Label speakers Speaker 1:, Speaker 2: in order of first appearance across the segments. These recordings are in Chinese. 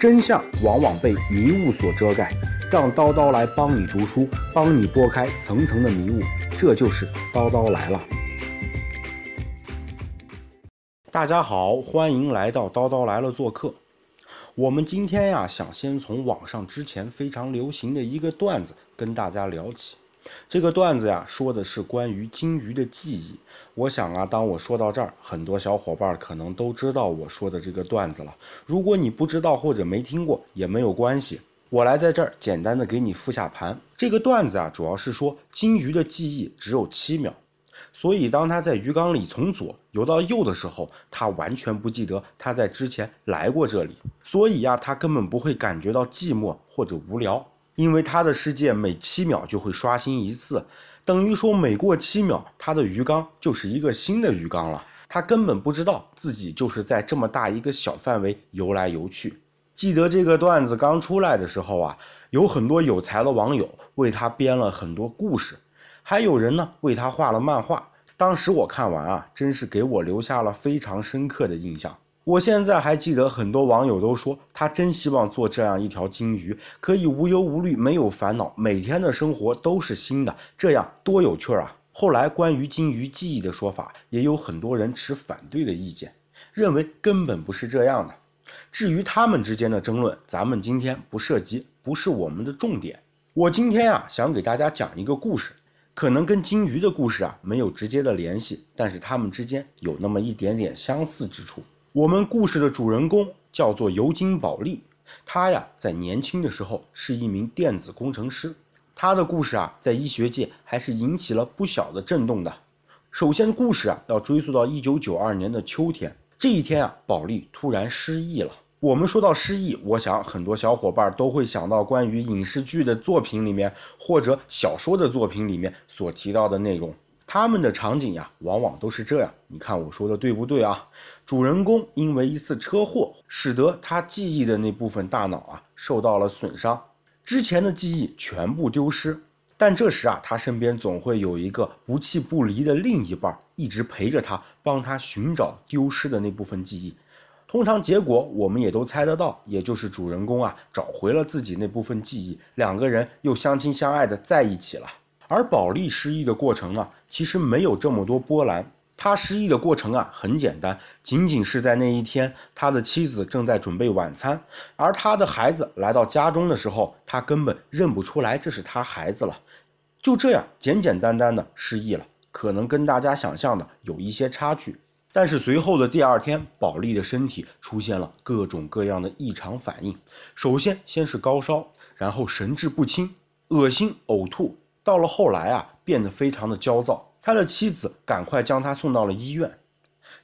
Speaker 1: 真相往往被迷雾所遮盖，让叨叨来帮你读书，帮你拨开层层的迷雾。这就是叨叨来了。大家好，欢迎来到叨叨来了做客。我们今天呀，想先从网上之前非常流行的一个段子跟大家聊起。这个段子呀，说的是关于金鱼的记忆。我想啊，当我说到这儿，很多小伙伴可能都知道我说的这个段子了。如果你不知道或者没听过，也没有关系，我来在这儿简单的给你复下盘。这个段子啊，主要是说金鱼的记忆只有七秒，所以当它在鱼缸里从左游到右的时候，它完全不记得它在之前来过这里，所以呀，它根本不会感觉到寂寞或者无聊。因为他的世界每七秒就会刷新一次，等于说每过七秒，他的鱼缸就是一个新的鱼缸了。他根本不知道自己就是在这么大一个小范围游来游去。记得这个段子刚出来的时候啊，有很多有才的网友为他编了很多故事，还有人呢为他画了漫画。当时我看完啊，真是给我留下了非常深刻的印象。我现在还记得，很多网友都说他真希望做这样一条金鱼，可以无忧无虑，没有烦恼，每天的生活都是新的，这样多有趣啊！后来关于金鱼记忆的说法，也有很多人持反对的意见，认为根本不是这样的。至于他们之间的争论，咱们今天不涉及，不是我们的重点。我今天啊，想给大家讲一个故事，可能跟金鱼的故事啊没有直接的联系，但是他们之间有那么一点点相似之处。我们故事的主人公叫做尤金·保利，他呀在年轻的时候是一名电子工程师。他的故事啊在医学界还是引起了不小的震动的。首先，故事啊要追溯到1992年的秋天，这一天啊，保利突然失忆了。我们说到失忆，我想很多小伙伴都会想到关于影视剧的作品里面或者小说的作品里面所提到的内容。他们的场景呀，往往都是这样。你看我说的对不对啊？主人公因为一次车祸，使得他记忆的那部分大脑啊受到了损伤，之前的记忆全部丢失。但这时啊，他身边总会有一个不弃不离的另一半，一直陪着他，帮他寻找丢失的那部分记忆。通常结果我们也都猜得到，也就是主人公啊找回了自己那部分记忆，两个人又相亲相爱的在一起了。而保利失忆的过程呢，其实没有这么多波澜。他失忆的过程啊，很简单，仅仅是在那一天，他的妻子正在准备晚餐，而他的孩子来到家中的时候，他根本认不出来这是他孩子了。就这样简简单单的失忆了，可能跟大家想象的有一些差距。但是随后的第二天，保利的身体出现了各种各样的异常反应。首先先是高烧，然后神志不清、恶心、呕吐。到了后来啊，变得非常的焦躁。他的妻子赶快将他送到了医院，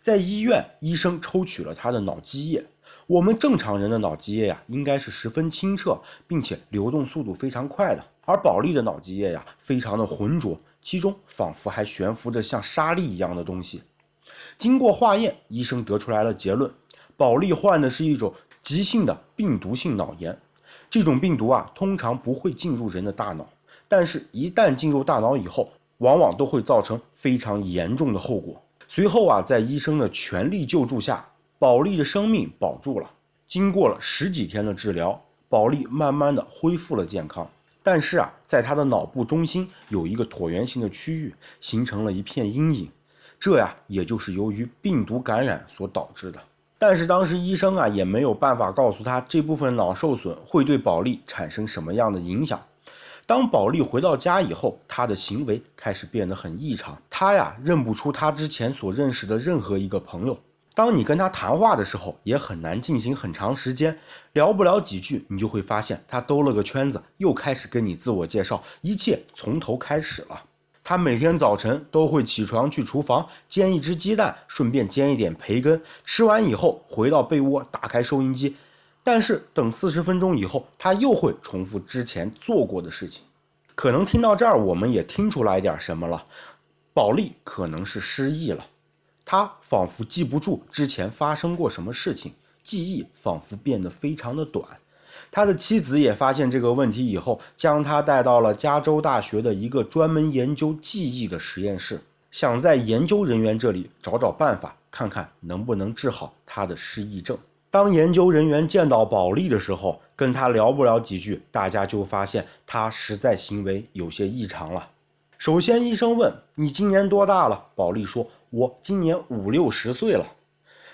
Speaker 1: 在医院，医生抽取了他的脑积液。我们正常人的脑积液呀，应该是十分清澈，并且流动速度非常快的。而保利的脑积液呀，非常的浑浊，其中仿佛还悬浮着像沙粒一样的东西。经过化验，医生得出来了结论：保利患的是一种急性的病毒性脑炎。这种病毒啊，通常不会进入人的大脑。但是，一旦进入大脑以后，往往都会造成非常严重的后果。随后啊，在医生的全力救助下，保利的生命保住了。经过了十几天的治疗，保利慢慢的恢复了健康。但是啊，在他的脑部中心有一个椭圆形的区域，形成了一片阴影，这呀，也就是由于病毒感染所导致的。但是当时医生啊，也没有办法告诉他这部分脑受损会对保利产生什么样的影响。当保利回到家以后，他的行为开始变得很异常。他呀，认不出他之前所认识的任何一个朋友。当你跟他谈话的时候，也很难进行很长时间，聊不了几句，你就会发现他兜了个圈子，又开始跟你自我介绍，一切从头开始了。他每天早晨都会起床去厨房煎一只鸡蛋，顺便煎一点培根。吃完以后，回到被窝，打开收音机。但是等四十分钟以后，他又会重复之前做过的事情。可能听到这儿，我们也听出来点什么了。保利可能是失忆了，他仿佛记不住之前发生过什么事情，记忆仿佛变得非常的短。他的妻子也发现这个问题以后，将他带到了加州大学的一个专门研究记忆的实验室，想在研究人员这里找找办法，看看能不能治好他的失忆症。当研究人员见到保利的时候，跟他聊不了几句，大家就发现他实在行为有些异常了。首先，医生问：“你今年多大了？”保利说：“我今年五六十岁了。”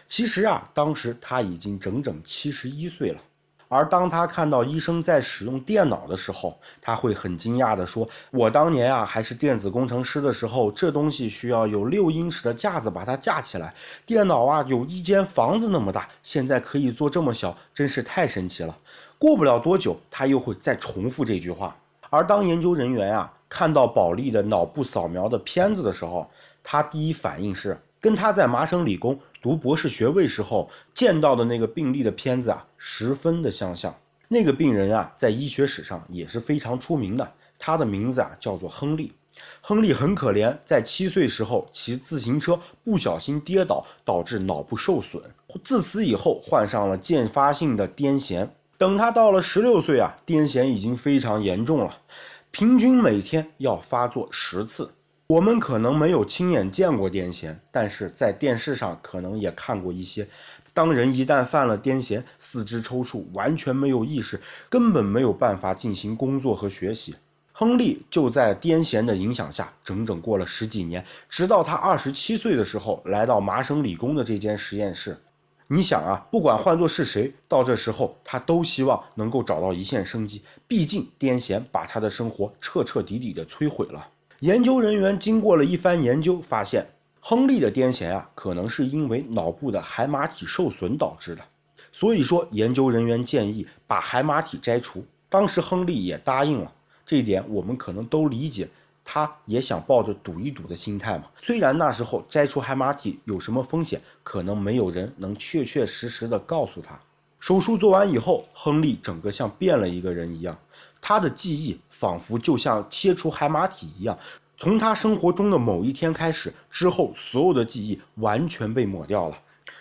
Speaker 1: 其实啊，当时他已经整整七十一岁了。而当他看到医生在使用电脑的时候，他会很惊讶地说：“我当年啊还是电子工程师的时候，这东西需要有六英尺的架子把它架起来，电脑啊有一间房子那么大，现在可以做这么小，真是太神奇了。”过不了多久，他又会再重复这句话。而当研究人员啊看到保利的脑部扫描的片子的时候，他第一反应是跟他在麻省理工。读博士学位时候见到的那个病例的片子啊，十分的相像。那个病人啊，在医学史上也是非常出名的。他的名字啊，叫做亨利。亨利很可怜，在七岁时候骑自行车不小心跌倒，导致脑部受损。自此以后，患上了渐发性的癫痫。等他到了十六岁啊，癫痫已经非常严重了，平均每天要发作十次。我们可能没有亲眼见过癫痫，但是在电视上可能也看过一些。当人一旦犯了癫痫，四肢抽搐，完全没有意识，根本没有办法进行工作和学习。亨利就在癫痫的影响下，整整过了十几年，直到他二十七岁的时候，来到麻省理工的这间实验室。你想啊，不管换作是谁，到这时候他都希望能够找到一线生机。毕竟癫痫把他的生活彻彻底底的摧毁了。研究人员经过了一番研究，发现亨利的癫痫啊，可能是因为脑部的海马体受损导致的。所以说，研究人员建议把海马体摘除。当时亨利也答应了，这一点我们可能都理解，他也想抱着赌一赌的心态嘛。虽然那时候摘除海马体有什么风险，可能没有人能确确实实的告诉他。手术做完以后，亨利整个像变了一个人一样，他的记忆仿佛就像切除海马体一样，从他生活中的某一天开始之后，所有的记忆完全被抹掉了。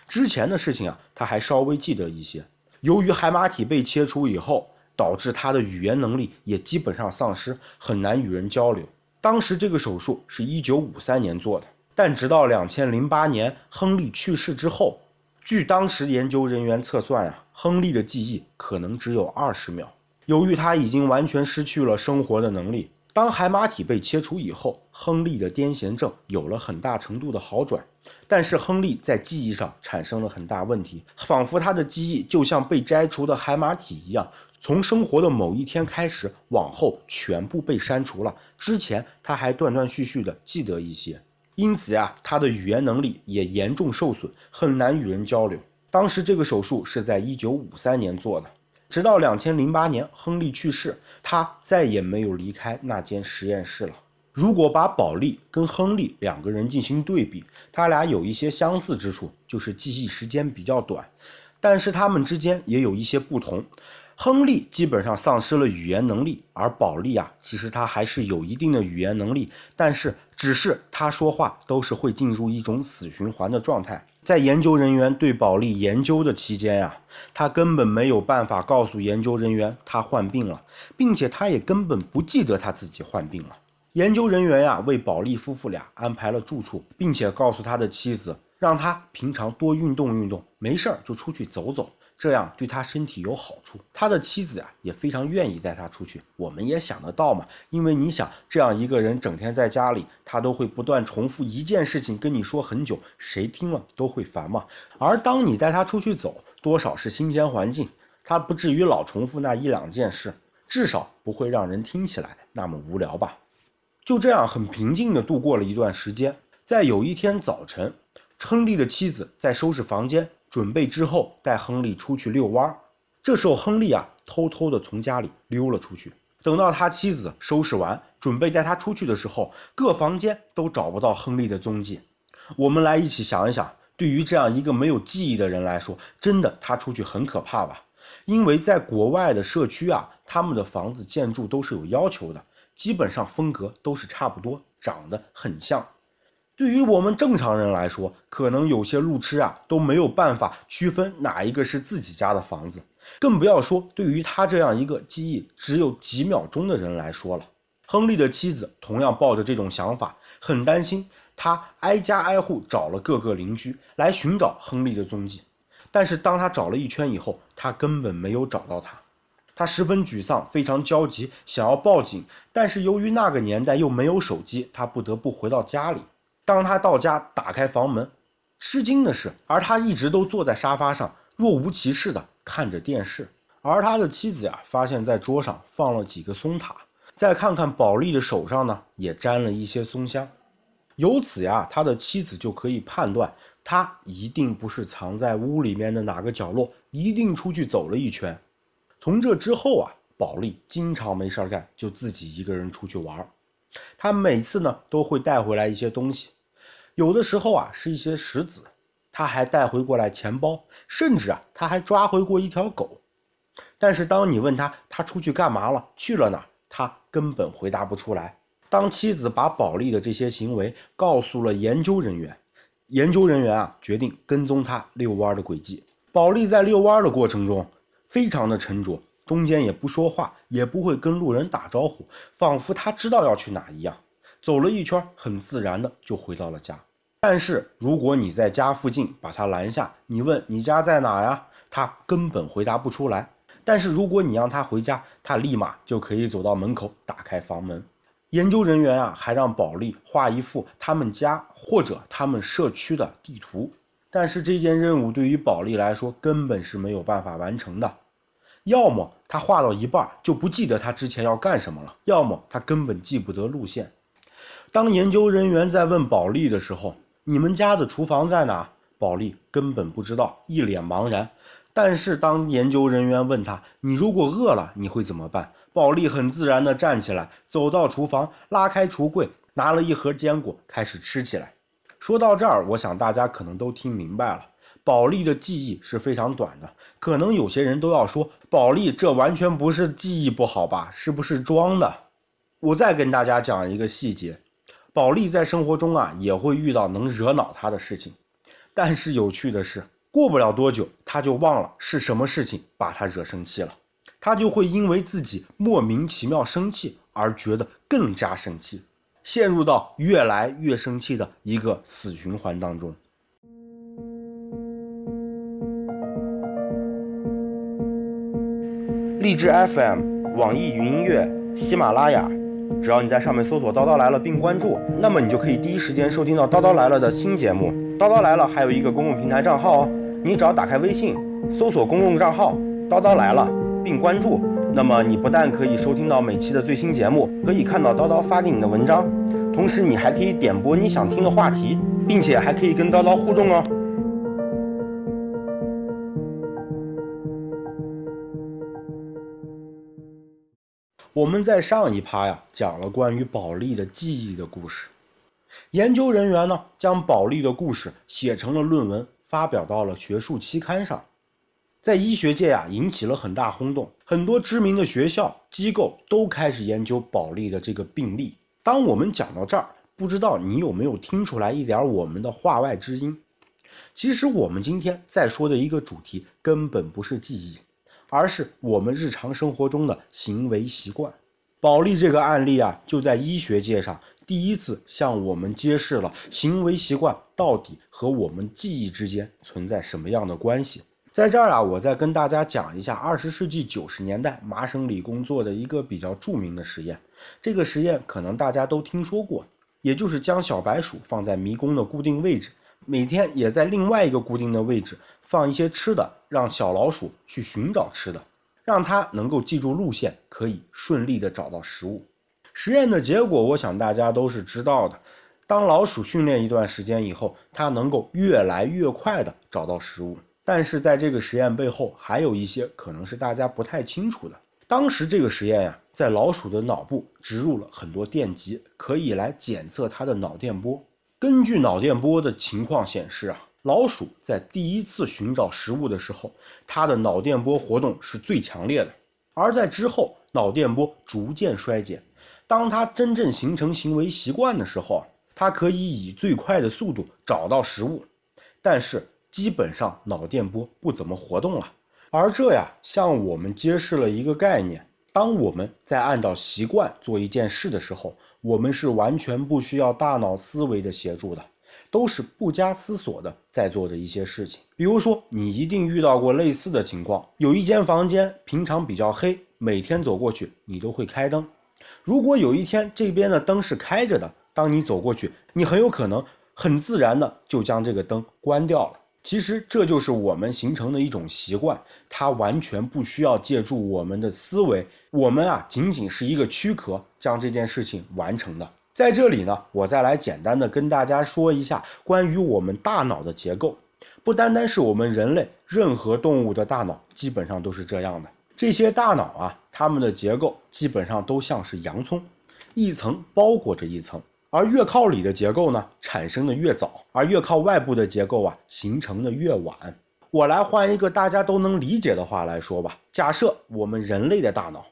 Speaker 1: 之前的事情啊，他还稍微记得一些。由于海马体被切除以后，导致他的语言能力也基本上丧失，很难与人交流。当时这个手术是一九五三年做的，但直到两千零八年亨利去世之后。据当时研究人员测算呀，亨利的记忆可能只有二十秒。由于他已经完全失去了生活的能力，当海马体被切除以后，亨利的癫痫症有了很大程度的好转。但是亨利在记忆上产生了很大问题，仿佛他的记忆就像被摘除的海马体一样，从生活的某一天开始往后全部被删除了。之前他还断断续续的记得一些。因此呀，他的语言能力也严重受损，很难与人交流。当时这个手术是在一九五三年做的，直到两千零八年亨利去世，他再也没有离开那间实验室了。如果把保利跟亨利两个人进行对比，他俩有一些相似之处，就是记忆时间比较短，但是他们之间也有一些不同。亨利基本上丧失了语言能力，而保利啊，其实他还是有一定的语言能力，但是只是他说话都是会进入一种死循环的状态。在研究人员对保利研究的期间呀，他根本没有办法告诉研究人员他患病了，并且他也根本不记得他自己患病了。研究人员呀，为保利夫妇俩安排了住处，并且告诉他的妻子，让他平常多运动运动，没事儿就出去走走。这样对他身体有好处，他的妻子啊也非常愿意带他出去。我们也想得到嘛，因为你想这样一个人整天在家里，他都会不断重复一件事情跟你说很久，谁听了都会烦嘛。而当你带他出去走，多少是新鲜环境，他不至于老重复那一两件事，至少不会让人听起来那么无聊吧。就这样很平静地度过了一段时间。在有一天早晨，亨利的妻子在收拾房间。准备之后带亨利出去遛弯儿，这时候亨利啊偷偷的从家里溜了出去。等到他妻子收拾完，准备带他出去的时候，各房间都找不到亨利的踪迹。我们来一起想一想，对于这样一个没有记忆的人来说，真的他出去很可怕吧？因为在国外的社区啊，他们的房子建筑都是有要求的，基本上风格都是差不多，长得很像。对于我们正常人来说，可能有些路痴啊都没有办法区分哪一个是自己家的房子，更不要说对于他这样一个记忆只有几秒钟的人来说了。亨利的妻子同样抱着这种想法，很担心，他挨家挨户找了各个邻居来寻找亨利的踪迹。但是当他找了一圈以后，他根本没有找到他。他十分沮丧，非常焦急，想要报警，但是由于那个年代又没有手机，他不得不回到家里。当他到家打开房门，吃惊的是，而他一直都坐在沙发上，若无其事的看着电视。而他的妻子呀，发现在桌上放了几个松塔，再看看保利的手上呢，也沾了一些松香。由此呀，他的妻子就可以判断，他一定不是藏在屋里面的哪个角落，一定出去走了一圈。从这之后啊，保利经常没事干，就自己一个人出去玩他每次呢，都会带回来一些东西，有的时候啊，是一些石子，他还带回过来钱包，甚至啊，他还抓回过一条狗。但是当你问他他出去干嘛了，去了哪，他根本回答不出来。当妻子把保利的这些行为告诉了研究人员，研究人员啊决定跟踪他遛弯的轨迹。保利在遛弯的过程中非常的沉着，中间也不说话，也不会跟路人打招呼，仿佛他知道要去哪一样。走了一圈，很自然的就回到了家。但是如果你在家附近把他拦下，你问你家在哪呀，他根本回答不出来。但是如果你让他回家，他立马就可以走到门口，打开房门。研究人员啊，还让保利画一幅他们家或者他们社区的地图。但是这件任务对于保利来说根本是没有办法完成的。要么他画到一半就不记得他之前要干什么了，要么他根本记不得路线。当研究人员在问保利的时候，你们家的厨房在哪？保利根本不知道，一脸茫然。但是当研究人员问他：“你如果饿了，你会怎么办？”保利很自然地站起来，走到厨房，拉开橱柜，拿了一盒坚果，开始吃起来。说到这儿，我想大家可能都听明白了，保利的记忆是非常短的。可能有些人都要说：“保利这完全不是记忆不好吧？是不是装的？”我再跟大家讲一个细节：保利在生活中啊也会遇到能惹恼他的事情，但是有趣的是。过不了多久，他就忘了是什么事情把他惹生气了，他就会因为自己莫名其妙生气而觉得更加生气，陷入到越来越生气的一个死循环当中。荔枝 FM、网易云音乐、喜马拉雅，只要你在上面搜索“叨叨来了”并关注，那么你就可以第一时间收听到《叨叨来了》的新节目。叨叨来了还有一个公共平台账号哦。你只要打开微信，搜索公共账号“叨叨来了”并关注，那么你不但可以收听到每期的最新节目，可以看到叨叨发给你的文章，同时你还可以点播你想听的话题，并且还可以跟叨叨互动哦。我们在上一趴呀讲了关于保利的记忆的故事，研究人员呢将保利的故事写成了论文。发表到了学术期刊上，在医学界啊引起了很大轰动，很多知名的学校机构都开始研究保利的这个病例。当我们讲到这儿，不知道你有没有听出来一点我们的话外之音？其实我们今天在说的一个主题根本不是记忆，而是我们日常生活中的行为习惯。保利这个案例啊，就在医学界上第一次向我们揭示了行为习惯到底和我们记忆之间存在什么样的关系。在这儿啊，我再跟大家讲一下二十世纪九十年代麻省理工做的一个比较著名的实验。这个实验可能大家都听说过，也就是将小白鼠放在迷宫的固定位置，每天也在另外一个固定的位置放一些吃的，让小老鼠去寻找吃的。让它能够记住路线，可以顺利的找到食物。实验的结果，我想大家都是知道的。当老鼠训练一段时间以后，它能够越来越快的找到食物。但是在这个实验背后，还有一些可能是大家不太清楚的。当时这个实验呀，在老鼠的脑部植入了很多电极，可以来检测它的脑电波。根据脑电波的情况显示啊。老鼠在第一次寻找食物的时候，它的脑电波活动是最强烈的，而在之后，脑电波逐渐衰减。当它真正形成行为习惯的时候啊，它可以以最快的速度找到食物，但是基本上脑电波不怎么活动了。而这呀，向我们揭示了一个概念：当我们在按照习惯做一件事的时候，我们是完全不需要大脑思维的协助的。都是不加思索的在做着一些事情。比如说，你一定遇到过类似的情况：有一间房间平常比较黑，每天走过去你都会开灯。如果有一天这边的灯是开着的，当你走过去，你很有可能很自然的就将这个灯关掉了。其实这就是我们形成的一种习惯，它完全不需要借助我们的思维，我们啊仅仅是一个躯壳将这件事情完成的。在这里呢，我再来简单的跟大家说一下关于我们大脑的结构。不单单是我们人类，任何动物的大脑基本上都是这样的。这些大脑啊，它们的结构基本上都像是洋葱，一层包裹着一层。而越靠里的结构呢，产生的越早；而越靠外部的结构啊，形成的越晚。我来换一个大家都能理解的话来说吧：假设我们人类的大脑，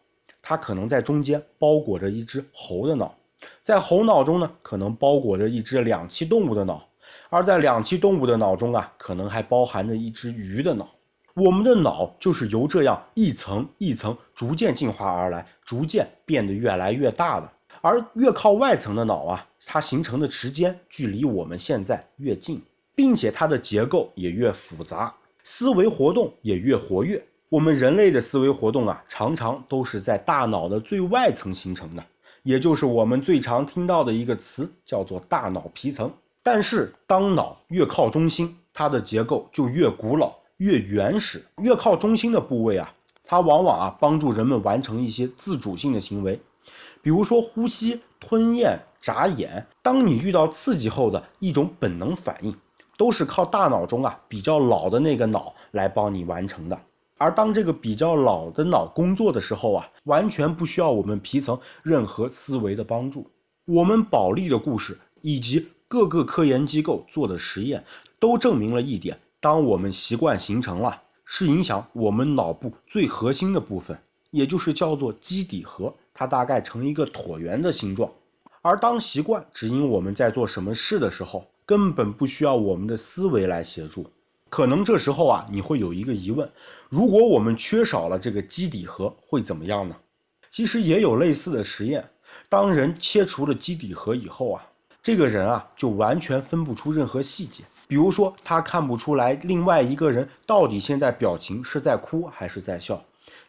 Speaker 1: 它可能在中间包裹着一只猴的脑。在猴脑中呢，可能包裹着一只两栖动物的脑，而在两栖动物的脑中啊，可能还包含着一只鱼的脑。我们的脑就是由这样一层一层逐渐进化而来，逐渐变得越来越大的。而越靠外层的脑啊，它形成的时间距离我们现在越近，并且它的结构也越复杂，思维活动也越活跃。我们人类的思维活动啊，常常都是在大脑的最外层形成的。也就是我们最常听到的一个词，叫做大脑皮层。但是，当脑越靠中心，它的结构就越古老、越原始。越靠中心的部位啊，它往往啊帮助人们完成一些自主性的行为，比如说呼吸、吞咽、眨眼。当你遇到刺激后的一种本能反应，都是靠大脑中啊比较老的那个脑来帮你完成的。而当这个比较老的脑工作的时候啊，完全不需要我们皮层任何思维的帮助。我们保利的故事以及各个科研机构做的实验，都证明了一点：当我们习惯形成了，是影响我们脑部最核心的部分，也就是叫做基底核，它大概呈一个椭圆的形状。而当习惯指引我们在做什么事的时候，根本不需要我们的思维来协助。可能这时候啊，你会有一个疑问：如果我们缺少了这个基底核，会怎么样呢？其实也有类似的实验。当人切除了基底核以后啊，这个人啊就完全分不出任何细节。比如说，他看不出来另外一个人到底现在表情是在哭还是在笑，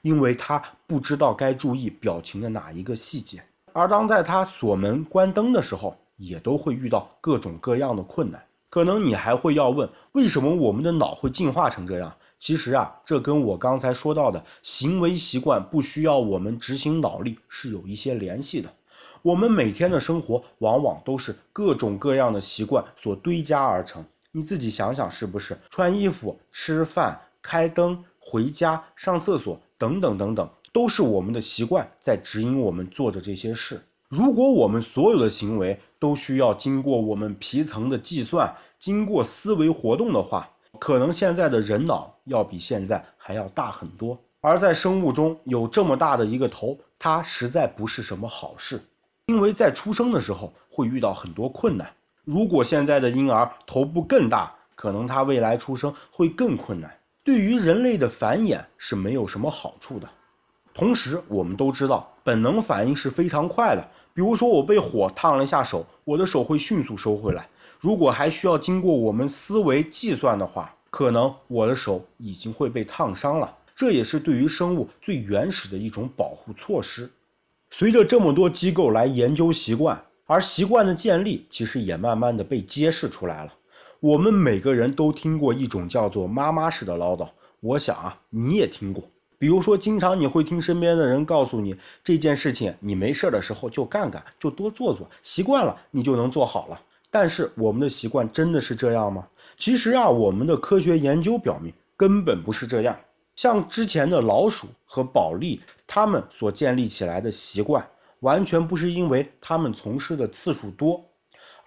Speaker 1: 因为他不知道该注意表情的哪一个细节。而当在他锁门关灯的时候，也都会遇到各种各样的困难。可能你还会要问，为什么我们的脑会进化成这样？其实啊，这跟我刚才说到的行为习惯不需要我们执行脑力是有一些联系的。我们每天的生活往往都是各种各样的习惯所堆加而成。你自己想想，是不是？穿衣服、吃饭、开灯、回家、上厕所等等等等，都是我们的习惯在指引我们做着这些事。如果我们所有的行为都需要经过我们皮层的计算，经过思维活动的话，可能现在的人脑要比现在还要大很多。而在生物中有这么大的一个头，它实在不是什么好事，因为在出生的时候会遇到很多困难。如果现在的婴儿头部更大，可能他未来出生会更困难，对于人类的繁衍是没有什么好处的。同时，我们都知道，本能反应是非常快的。比如说，我被火烫了一下手，我的手会迅速收回来。如果还需要经过我们思维计算的话，可能我的手已经会被烫伤了。这也是对于生物最原始的一种保护措施。随着这么多机构来研究习惯，而习惯的建立其实也慢慢的被揭示出来了。我们每个人都听过一种叫做“妈妈式的唠叨”，我想啊，你也听过。比如说，经常你会听身边的人告诉你这件事情，你没事的时候就干干，就多做做，习惯了你就能做好了。但是我们的习惯真的是这样吗？其实啊，我们的科学研究表明根本不是这样。像之前的老鼠和保利，他们所建立起来的习惯，完全不是因为他们从事的次数多，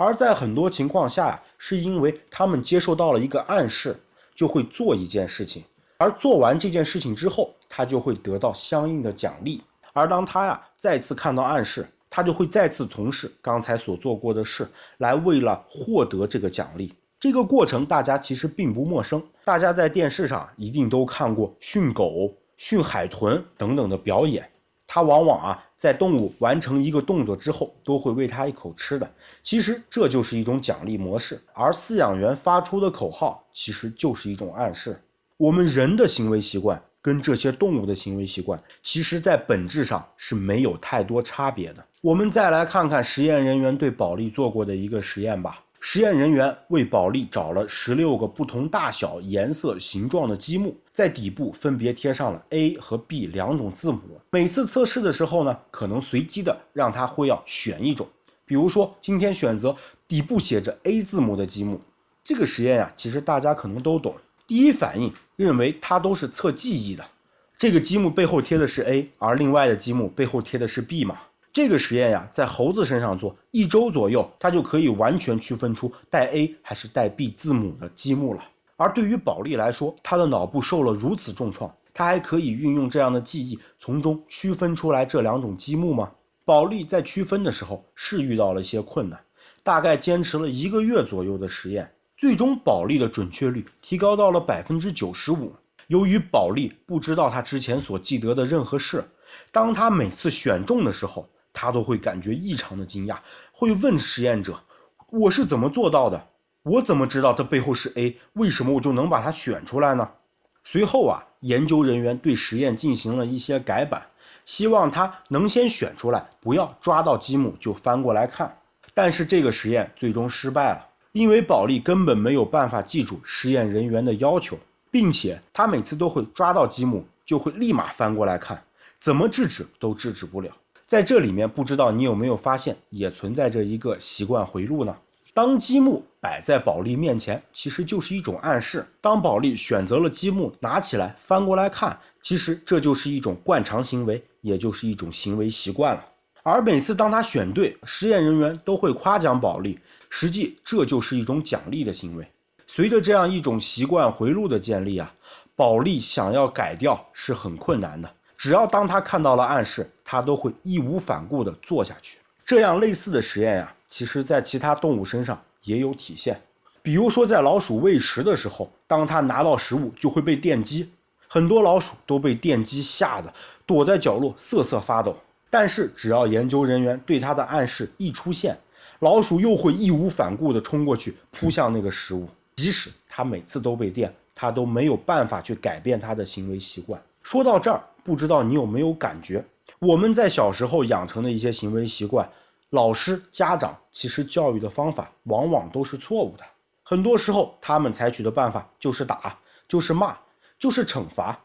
Speaker 1: 而在很多情况下呀，是因为他们接受到了一个暗示，就会做一件事情。而做完这件事情之后，他就会得到相应的奖励。而当他呀再次看到暗示，他就会再次从事刚才所做过的事，来为了获得这个奖励。这个过程大家其实并不陌生，大家在电视上一定都看过训狗、训海豚等等的表演。它往往啊在动物完成一个动作之后，都会喂它一口吃的。其实这就是一种奖励模式，而饲养员发出的口号其实就是一种暗示。我们人的行为习惯跟这些动物的行为习惯，其实在本质上是没有太多差别的。我们再来看看实验人员对保利做过的一个实验吧。实验人员为保利找了十六个不同大小、颜色、形状的积木，在底部分别贴上了 A 和 B 两种字母。每次测试的时候呢，可能随机的让他会要选一种，比如说今天选择底部写着 A 字母的积木。这个实验呀，其实大家可能都懂。第一反应认为它都是测记忆的，这个积木背后贴的是 A，而另外的积木背后贴的是 B 嘛。这个实验呀，在猴子身上做一周左右，它就可以完全区分出带 A 还是带 B 字母的积木了。而对于保利来说，他的脑部受了如此重创，他还可以运用这样的记忆，从中区分出来这两种积木吗？保利在区分的时候是遇到了一些困难，大概坚持了一个月左右的实验，最终保利的准确率提高到了百分之九十五。由于保利不知道他之前所记得的任何事，当他每次选中的时候，他都会感觉异常的惊讶，会问实验者：“我是怎么做到的？我怎么知道它背后是 A？为什么我就能把它选出来呢？”随后啊，研究人员对实验进行了一些改版，希望他能先选出来，不要抓到积木就翻过来看。但是这个实验最终失败了，因为保利根本没有办法记住实验人员的要求，并且他每次都会抓到积木就会立马翻过来看，怎么制止都制止不了。在这里面，不知道你有没有发现，也存在着一个习惯回路呢？当积木摆在保利面前，其实就是一种暗示。当保利选择了积木，拿起来翻过来看，其实这就是一种惯常行为，也就是一种行为习惯了。而每次当他选对，实验人员都会夸奖保利，实际这就是一种奖励的行为。随着这样一种习惯回路的建立啊，保利想要改掉是很困难的。只要当他看到了暗示，他都会义无反顾地做下去。这样类似的实验呀，其实在其他动物身上也有体现。比如说，在老鼠喂食的时候，当它拿到食物就会被电击，很多老鼠都被电击吓得躲在角落瑟瑟发抖。但是，只要研究人员对它的暗示一出现，老鼠又会义无反顾地冲过去扑向那个食物。即使它每次都被电，它都没有办法去改变它的行为习惯。说到这儿。不知道你有没有感觉，我们在小时候养成的一些行为习惯，老师、家长其实教育的方法往往都是错误的。很多时候，他们采取的办法就是打，就是骂，就是惩罚。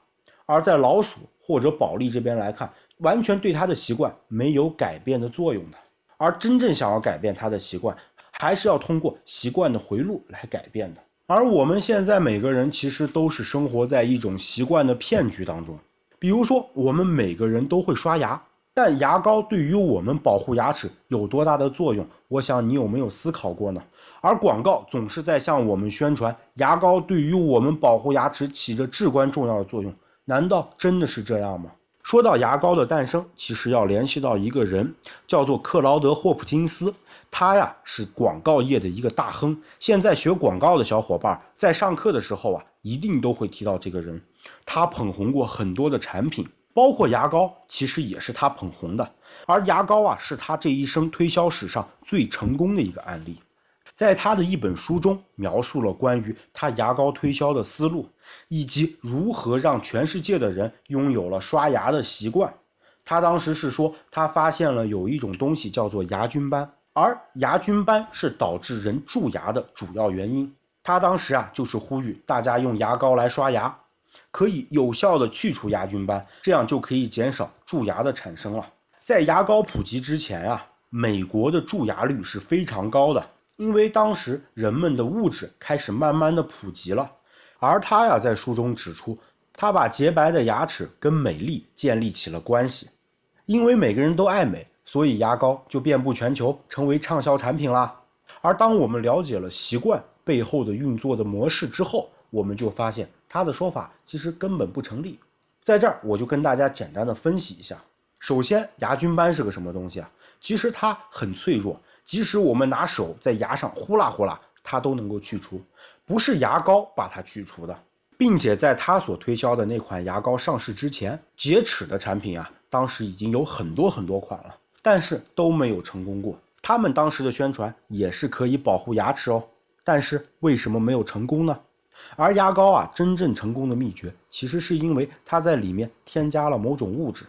Speaker 1: 而在老鼠或者保利这边来看，完全对他的习惯没有改变的作用的。而真正想要改变他的习惯，还是要通过习惯的回路来改变的。而我们现在每个人其实都是生活在一种习惯的骗局当中。比如说，我们每个人都会刷牙，但牙膏对于我们保护牙齿有多大的作用？我想你有没有思考过呢？而广告总是在向我们宣传牙膏对于我们保护牙齿起着至关重要的作用，难道真的是这样吗？说到牙膏的诞生，其实要联系到一个人，叫做克劳德·霍普金斯，他呀是广告业的一个大亨。现在学广告的小伙伴在上课的时候啊，一定都会提到这个人。他捧红过很多的产品，包括牙膏，其实也是他捧红的。而牙膏啊，是他这一生推销史上最成功的一个案例。在他的一本书中，描述了关于他牙膏推销的思路，以及如何让全世界的人拥有了刷牙的习惯。他当时是说，他发现了有一种东西叫做牙菌斑，而牙菌斑是导致人蛀牙的主要原因。他当时啊，就是呼吁大家用牙膏来刷牙。可以有效的去除牙菌斑，这样就可以减少蛀牙的产生了。在牙膏普及之前啊，美国的蛀牙率是非常高的，因为当时人们的物质开始慢慢的普及了。而他呀，在书中指出，他把洁白的牙齿跟美丽建立起了关系，因为每个人都爱美，所以牙膏就遍布全球，成为畅销产品啦。而当我们了解了习惯背后的运作的模式之后，我们就发现他的说法其实根本不成立，在这儿我就跟大家简单的分析一下。首先，牙菌斑是个什么东西啊？其实它很脆弱，即使我们拿手在牙上呼啦呼啦，它都能够去除，不是牙膏把它去除的。并且在他所推销的那款牙膏上市之前，洁齿的产品啊，当时已经有很多很多款了，但是都没有成功过。他们当时的宣传也是可以保护牙齿哦，但是为什么没有成功呢？而牙膏啊，真正成功的秘诀，其实是因为它在里面添加了某种物质。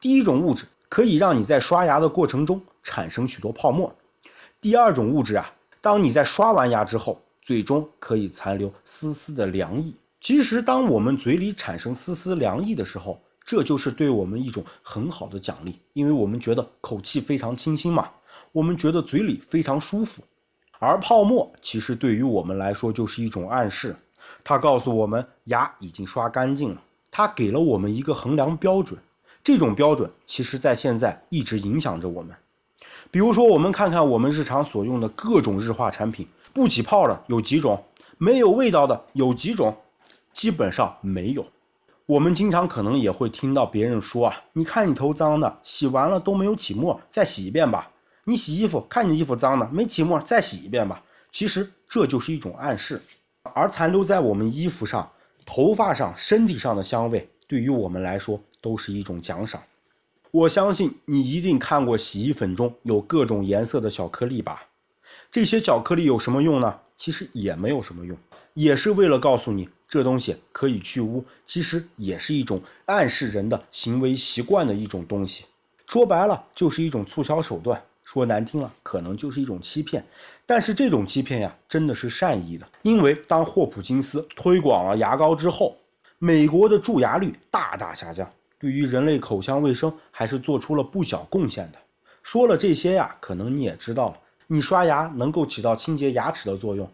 Speaker 1: 第一种物质可以让你在刷牙的过程中产生许多泡沫。第二种物质啊，当你在刷完牙之后，最终可以残留丝丝的凉意。其实，当我们嘴里产生丝丝凉意的时候，这就是对我们一种很好的奖励，因为我们觉得口气非常清新嘛，我们觉得嘴里非常舒服。而泡沫其实对于我们来说就是一种暗示。它告诉我们牙已经刷干净了，它给了我们一个衡量标准。这种标准其实在现在一直影响着我们。比如说，我们看看我们日常所用的各种日化产品，不起泡的有几种，没有味道的有几种，基本上没有。我们经常可能也会听到别人说啊，你看你头脏的，洗完了都没有起沫，再洗一遍吧。你洗衣服，看你衣服脏的，没起沫，再洗一遍吧。其实这就是一种暗示。而残留在我们衣服上、头发上、身体上的香味，对于我们来说都是一种奖赏。我相信你一定看过洗衣粉中有各种颜色的小颗粒吧？这些小颗粒有什么用呢？其实也没有什么用，也是为了告诉你这东西可以去污，其实也是一种暗示人的行为习惯的一种东西。说白了，就是一种促销手段。说难听了，可能就是一种欺骗，但是这种欺骗呀，真的是善意的。因为当霍普金斯推广了牙膏之后，美国的蛀牙率大大下降，对于人类口腔卫生还是做出了不小贡献的。说了这些呀，可能你也知道了，你刷牙能够起到清洁牙齿的作用，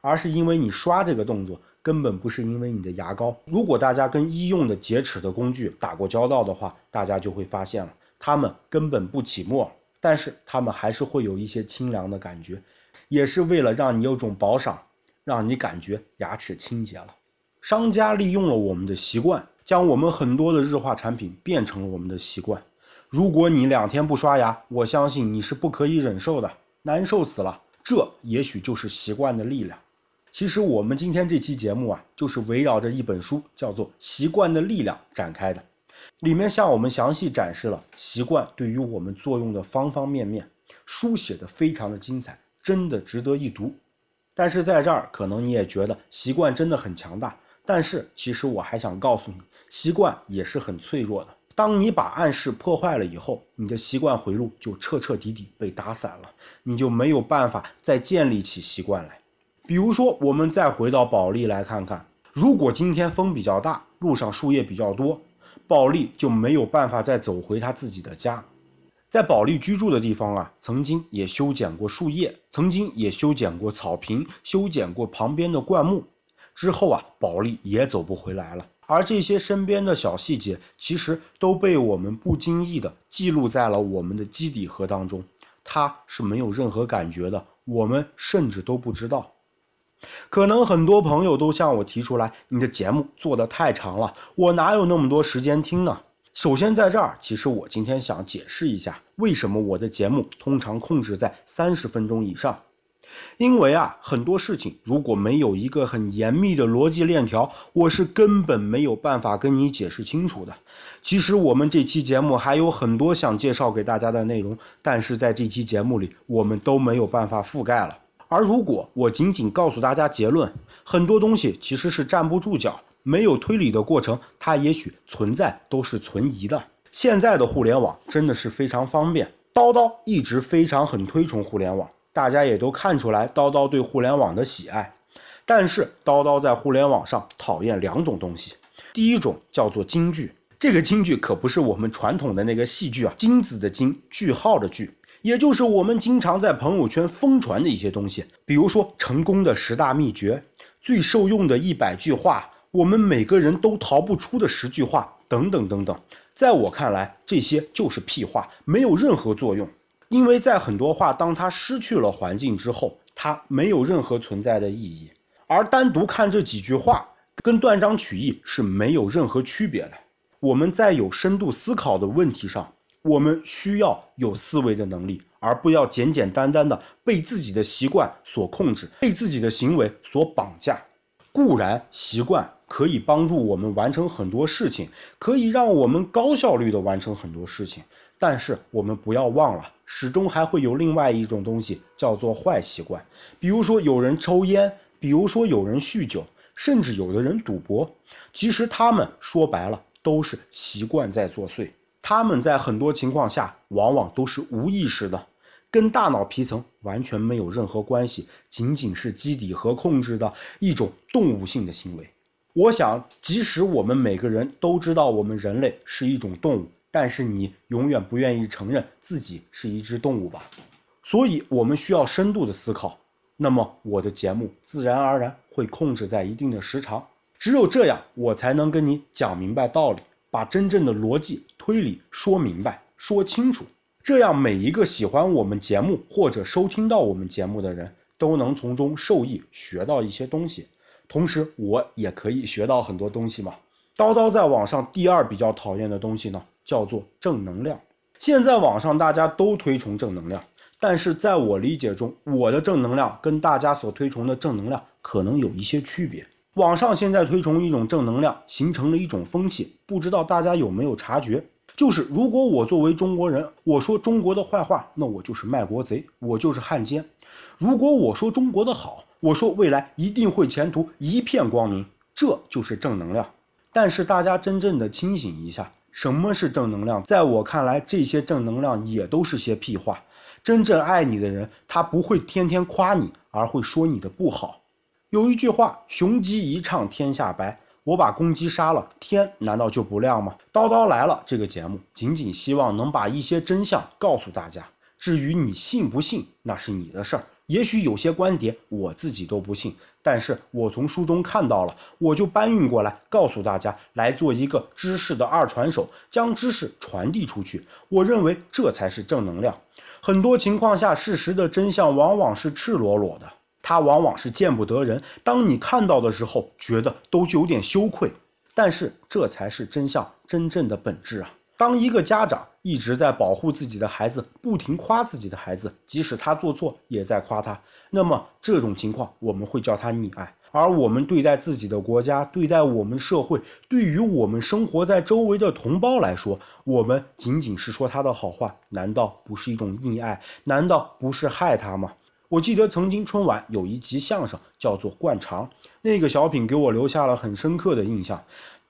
Speaker 1: 而是因为你刷这个动作，根本不是因为你的牙膏。如果大家跟医用的洁齿的工具打过交道的话，大家就会发现了，它们根本不起沫。但是他们还是会有一些清凉的感觉，也是为了让你有种饱赏，让你感觉牙齿清洁了。商家利用了我们的习惯，将我们很多的日化产品变成了我们的习惯。如果你两天不刷牙，我相信你是不可以忍受的，难受死了。这也许就是习惯的力量。其实我们今天这期节目啊，就是围绕着一本书，叫做《习惯的力量》展开的。里面向我们详细展示了习惯对于我们作用的方方面面，书写的非常的精彩，真的值得一读。但是在这儿，可能你也觉得习惯真的很强大，但是其实我还想告诉你，习惯也是很脆弱的。当你把暗示破坏了以后，你的习惯回路就彻彻底底被打散了，你就没有办法再建立起习惯来。比如说，我们再回到保利来看看，如果今天风比较大，路上树叶比较多。保利就没有办法再走回他自己的家，在保利居住的地方啊，曾经也修剪过树叶，曾经也修剪过草坪，修剪过旁边的灌木。之后啊，保利也走不回来了。而这些身边的小细节，其实都被我们不经意的记录在了我们的基底核当中，它是没有任何感觉的，我们甚至都不知道。可能很多朋友都向我提出来，你的节目做的太长了，我哪有那么多时间听呢？首先，在这儿，其实我今天想解释一下，为什么我的节目通常控制在三十分钟以上。因为啊，很多事情如果没有一个很严密的逻辑链条，我是根本没有办法跟你解释清楚的。其实我们这期节目还有很多想介绍给大家的内容，但是在这期节目里，我们都没有办法覆盖了。而如果我仅仅告诉大家结论，很多东西其实是站不住脚，没有推理的过程，它也许存在都是存疑的。现在的互联网真的是非常方便，叨叨一直非常很推崇互联网，大家也都看出来叨叨对互联网的喜爱。但是叨叨在互联网上讨厌两种东西，第一种叫做金句，这个金句可不是我们传统的那个戏剧啊，金子的金，句号的句。也就是我们经常在朋友圈疯传的一些东西，比如说成功的十大秘诀、最受用的一百句话、我们每个人都逃不出的十句话等等等等。在我看来，这些就是屁话，没有任何作用。因为在很多话，当它失去了环境之后，它没有任何存在的意义。而单独看这几句话，跟断章取义是没有任何区别的。我们在有深度思考的问题上。我们需要有思维的能力，而不要简简单单的被自己的习惯所控制，被自己的行为所绑架。固然，习惯可以帮助我们完成很多事情，可以让我们高效率的完成很多事情。但是我们不要忘了，始终还会有另外一种东西，叫做坏习惯。比如说有人抽烟，比如说有人酗酒，甚至有的人赌博。其实他们说白了都是习惯在作祟。他们在很多情况下往往都是无意识的，跟大脑皮层完全没有任何关系，仅仅是基底核控制的一种动物性的行为。我想，即使我们每个人都知道我们人类是一种动物。但是你永远不愿意承认自己是一只动物吧？所以，我们需要深度的思考。那么，我的节目自然而然会控制在一定的时长。只有这样，我才能跟你讲明白道理，把真正的逻辑推理说明白、说清楚。这样，每一个喜欢我们节目或者收听到我们节目的人都能从中受益，学到一些东西。同时，我也可以学到很多东西嘛。叨叨在网上第二比较讨厌的东西呢？叫做正能量。现在网上大家都推崇正能量，但是在我理解中，我的正能量跟大家所推崇的正能量可能有一些区别。网上现在推崇一种正能量，形成了一种风气，不知道大家有没有察觉？就是如果我作为中国人，我说中国的坏话，那我就是卖国贼，我就是汉奸；如果我说中国的好，我说未来一定会前途一片光明，这就是正能量。但是大家真正的清醒一下。什么是正能量？在我看来，这些正能量也都是些屁话。真正爱你的人，他不会天天夸你，而会说你的不好。有一句话：“雄鸡一唱天下白。”我把公鸡杀了，天难道就不亮吗？叨叨来了，这个节目仅仅希望能把一些真相告诉大家。至于你信不信，那是你的事儿。也许有些观点我自己都不信，但是我从书中看到了，我就搬运过来告诉大家，来做一个知识的二传手，将知识传递出去。我认为这才是正能量。很多情况下，事实的真相往往是赤裸裸的，它往往是见不得人。当你看到的时候，觉得都有点羞愧，但是这才是真相真正的本质啊。当一个家长一直在保护自己的孩子，不停夸自己的孩子，即使他做错也在夸他，那么这种情况我们会叫他溺爱。而我们对待自己的国家，对待我们社会，对于我们生活在周围的同胞来说，我们仅仅是说他的好话，难道不是一种溺爱？难道不是害他吗？我记得曾经春晚有一集相声叫做《灌肠》，那个小品给我留下了很深刻的印象。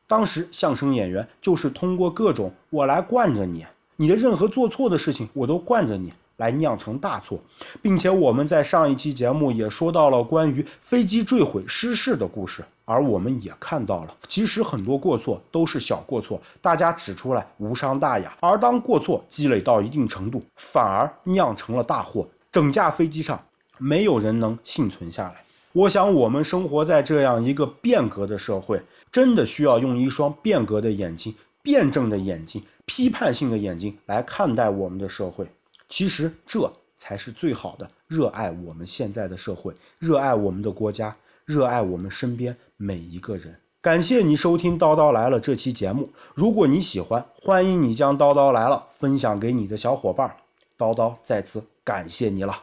Speaker 1: 当时相声演员就是通过各种我来惯着你，你的任何做错的事情我都惯着你，来酿成大错，并且我们在上一期节目也说到了关于飞机坠毁失事的故事，而我们也看到了，其实很多过错都是小过错，大家指出来无伤大雅，而当过错积累到一定程度，反而酿成了大祸，整架飞机上没有人能幸存下来。我想，我们生活在这样一个变革的社会，真的需要用一双变革的眼睛、辩证的眼睛、批判性的眼睛来看待我们的社会。其实，这才是最好的热爱我们现在的社会，热爱我们的国家，热爱我们身边每一个人。感谢你收听《叨叨来了》这期节目。如果你喜欢，欢迎你将《叨叨来了》分享给你的小伙伴。叨叨再次感谢你了。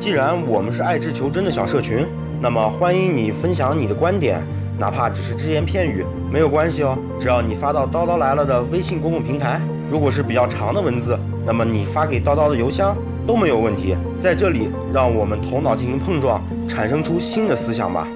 Speaker 1: 既然我们是爱智求真的小社群，那么欢迎你分享你的观点，哪怕只是只言片语，没有关系哦。只要你发到叨叨来了的微信公共平台，如果是比较长的文字，那么你发给叨叨的邮箱都没有问题。在这里，让我们头脑进行碰撞，产生出新的思想吧。